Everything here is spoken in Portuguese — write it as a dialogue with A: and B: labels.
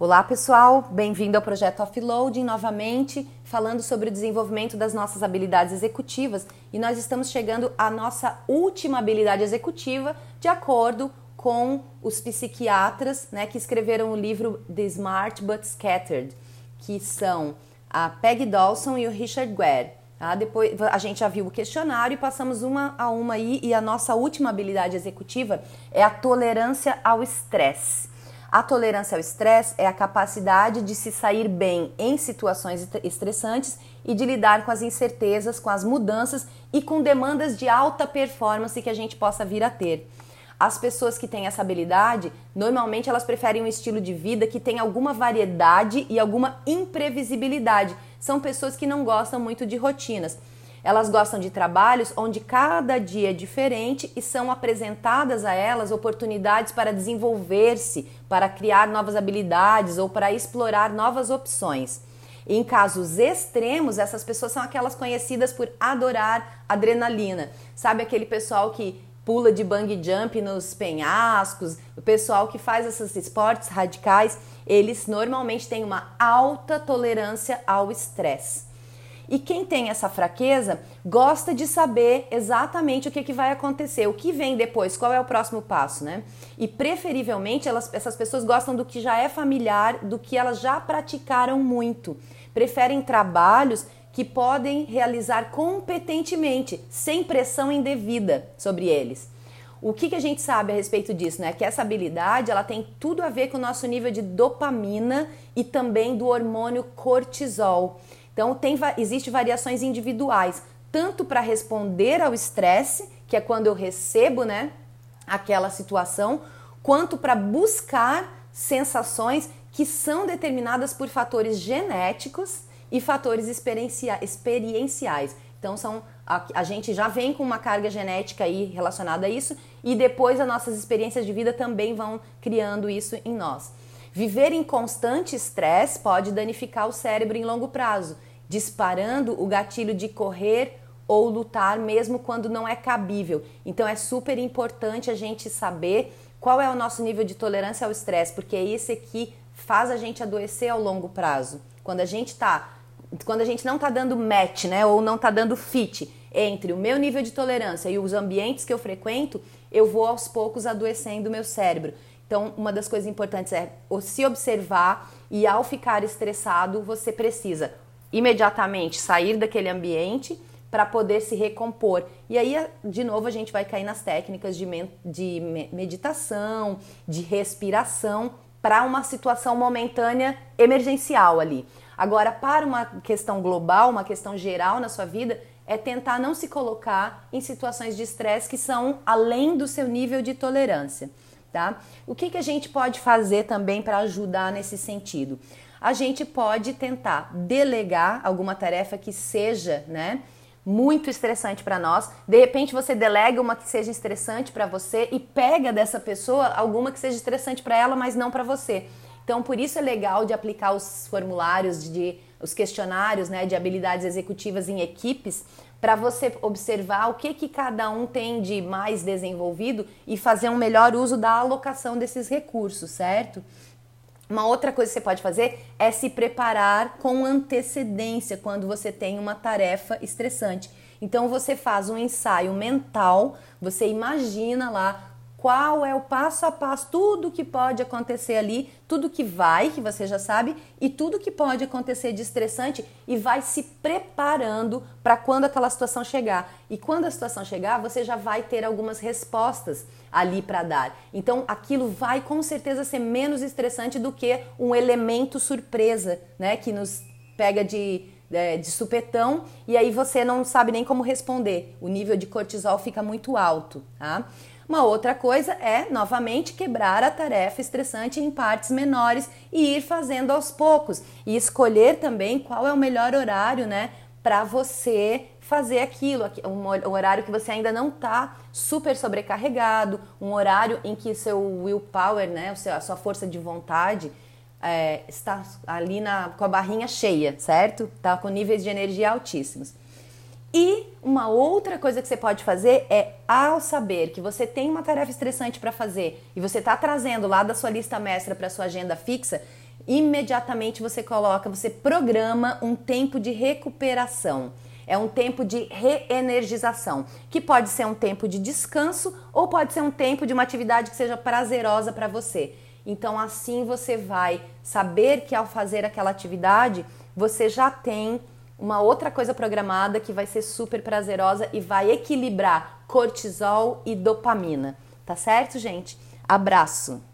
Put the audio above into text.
A: Olá pessoal, bem-vindo ao projeto Offloading novamente, falando sobre o desenvolvimento das nossas habilidades executivas e nós estamos chegando à nossa última habilidade executiva de acordo com os psiquiatras né, que escreveram o livro The Smart But Scattered, que são a Peg Dawson e o Richard Ware. Tá? Depois a gente já viu o questionário e passamos uma a uma aí e a nossa última habilidade executiva é a tolerância ao estresse. A tolerância ao estresse é a capacidade de se sair bem em situações estressantes e de lidar com as incertezas, com as mudanças e com demandas de alta performance que a gente possa vir a ter. As pessoas que têm essa habilidade, normalmente elas preferem um estilo de vida que tem alguma variedade e alguma imprevisibilidade. São pessoas que não gostam muito de rotinas. Elas gostam de trabalhos onde cada dia é diferente e são apresentadas a elas oportunidades para desenvolver-se, para criar novas habilidades ou para explorar novas opções. Em casos extremos, essas pessoas são aquelas conhecidas por adorar adrenalina. Sabe aquele pessoal que pula de bungee jump nos penhascos, o pessoal que faz esses esportes radicais, eles normalmente têm uma alta tolerância ao estresse. E quem tem essa fraqueza gosta de saber exatamente o que, que vai acontecer, o que vem depois, qual é o próximo passo, né? E preferivelmente elas, essas pessoas gostam do que já é familiar, do que elas já praticaram muito. Preferem trabalhos que podem realizar competentemente, sem pressão indevida sobre eles. O que, que a gente sabe a respeito disso? Né? Que essa habilidade ela tem tudo a ver com o nosso nível de dopamina e também do hormônio cortisol. Então, tem, existe variações individuais, tanto para responder ao estresse, que é quando eu recebo né, aquela situação, quanto para buscar sensações que são determinadas por fatores genéticos e fatores experienciais. Então, são, a, a, gente já vem com uma carga genética aí relacionada a isso, e depois as nossas experiências de vida também vão criando isso em nós. Viver em constante estresse pode danificar o cérebro em longo prazo disparando o gatilho de correr ou lutar mesmo quando não é cabível. Então é super importante a gente saber qual é o nosso nível de tolerância ao estresse, porque é esse que faz a gente adoecer ao longo prazo. Quando a gente tá quando a gente não está dando match, né, ou não está dando fit entre o meu nível de tolerância e os ambientes que eu frequento, eu vou aos poucos adoecendo o meu cérebro. Então, uma das coisas importantes é se observar e ao ficar estressado, você precisa imediatamente sair daquele ambiente para poder se recompor. E aí, de novo, a gente vai cair nas técnicas de, de meditação, de respiração, para uma situação momentânea emergencial ali. Agora, para uma questão global, uma questão geral na sua vida, é tentar não se colocar em situações de estresse que são além do seu nível de tolerância. Tá? O que, que a gente pode fazer também para ajudar nesse sentido? A gente pode tentar delegar alguma tarefa que seja, né? Muito estressante para nós. De repente você delega uma que seja estressante para você e pega dessa pessoa alguma que seja estressante para ela, mas não para você. Então, por isso é legal de aplicar os formulários de os questionários, né, de habilidades executivas em equipes, para você observar o que que cada um tem de mais desenvolvido e fazer um melhor uso da alocação desses recursos, certo? Uma outra coisa que você pode fazer é se preparar com antecedência quando você tem uma tarefa estressante. Então você faz um ensaio mental, você imagina lá qual é o passo a passo, tudo que pode acontecer ali, tudo que vai, que você já sabe, e tudo que pode acontecer de estressante e vai se preparando para quando aquela situação chegar. E quando a situação chegar, você já vai ter algumas respostas ali para dar. Então aquilo vai com certeza ser menos estressante do que um elemento surpresa, né, que nos pega de é, de supetão e aí você não sabe nem como responder. O nível de cortisol fica muito alto, tá? Uma outra coisa é, novamente, quebrar a tarefa estressante em partes menores e ir fazendo aos poucos. E escolher também qual é o melhor horário, né, para você fazer aquilo, um horário que você ainda não está super sobrecarregado, um horário em que seu willpower, né, a sua força de vontade é, está ali na, com a barrinha cheia, certo? Está com níveis de energia altíssimos. E uma outra coisa que você pode fazer é, ao saber que você tem uma tarefa estressante para fazer e você está trazendo lá da sua lista mestra para sua agenda fixa, imediatamente você coloca, você programa um tempo de recuperação. É um tempo de reenergização, que pode ser um tempo de descanso ou pode ser um tempo de uma atividade que seja prazerosa para você. Então, assim você vai saber que ao fazer aquela atividade, você já tem uma outra coisa programada que vai ser super prazerosa e vai equilibrar cortisol e dopamina. Tá certo, gente? Abraço!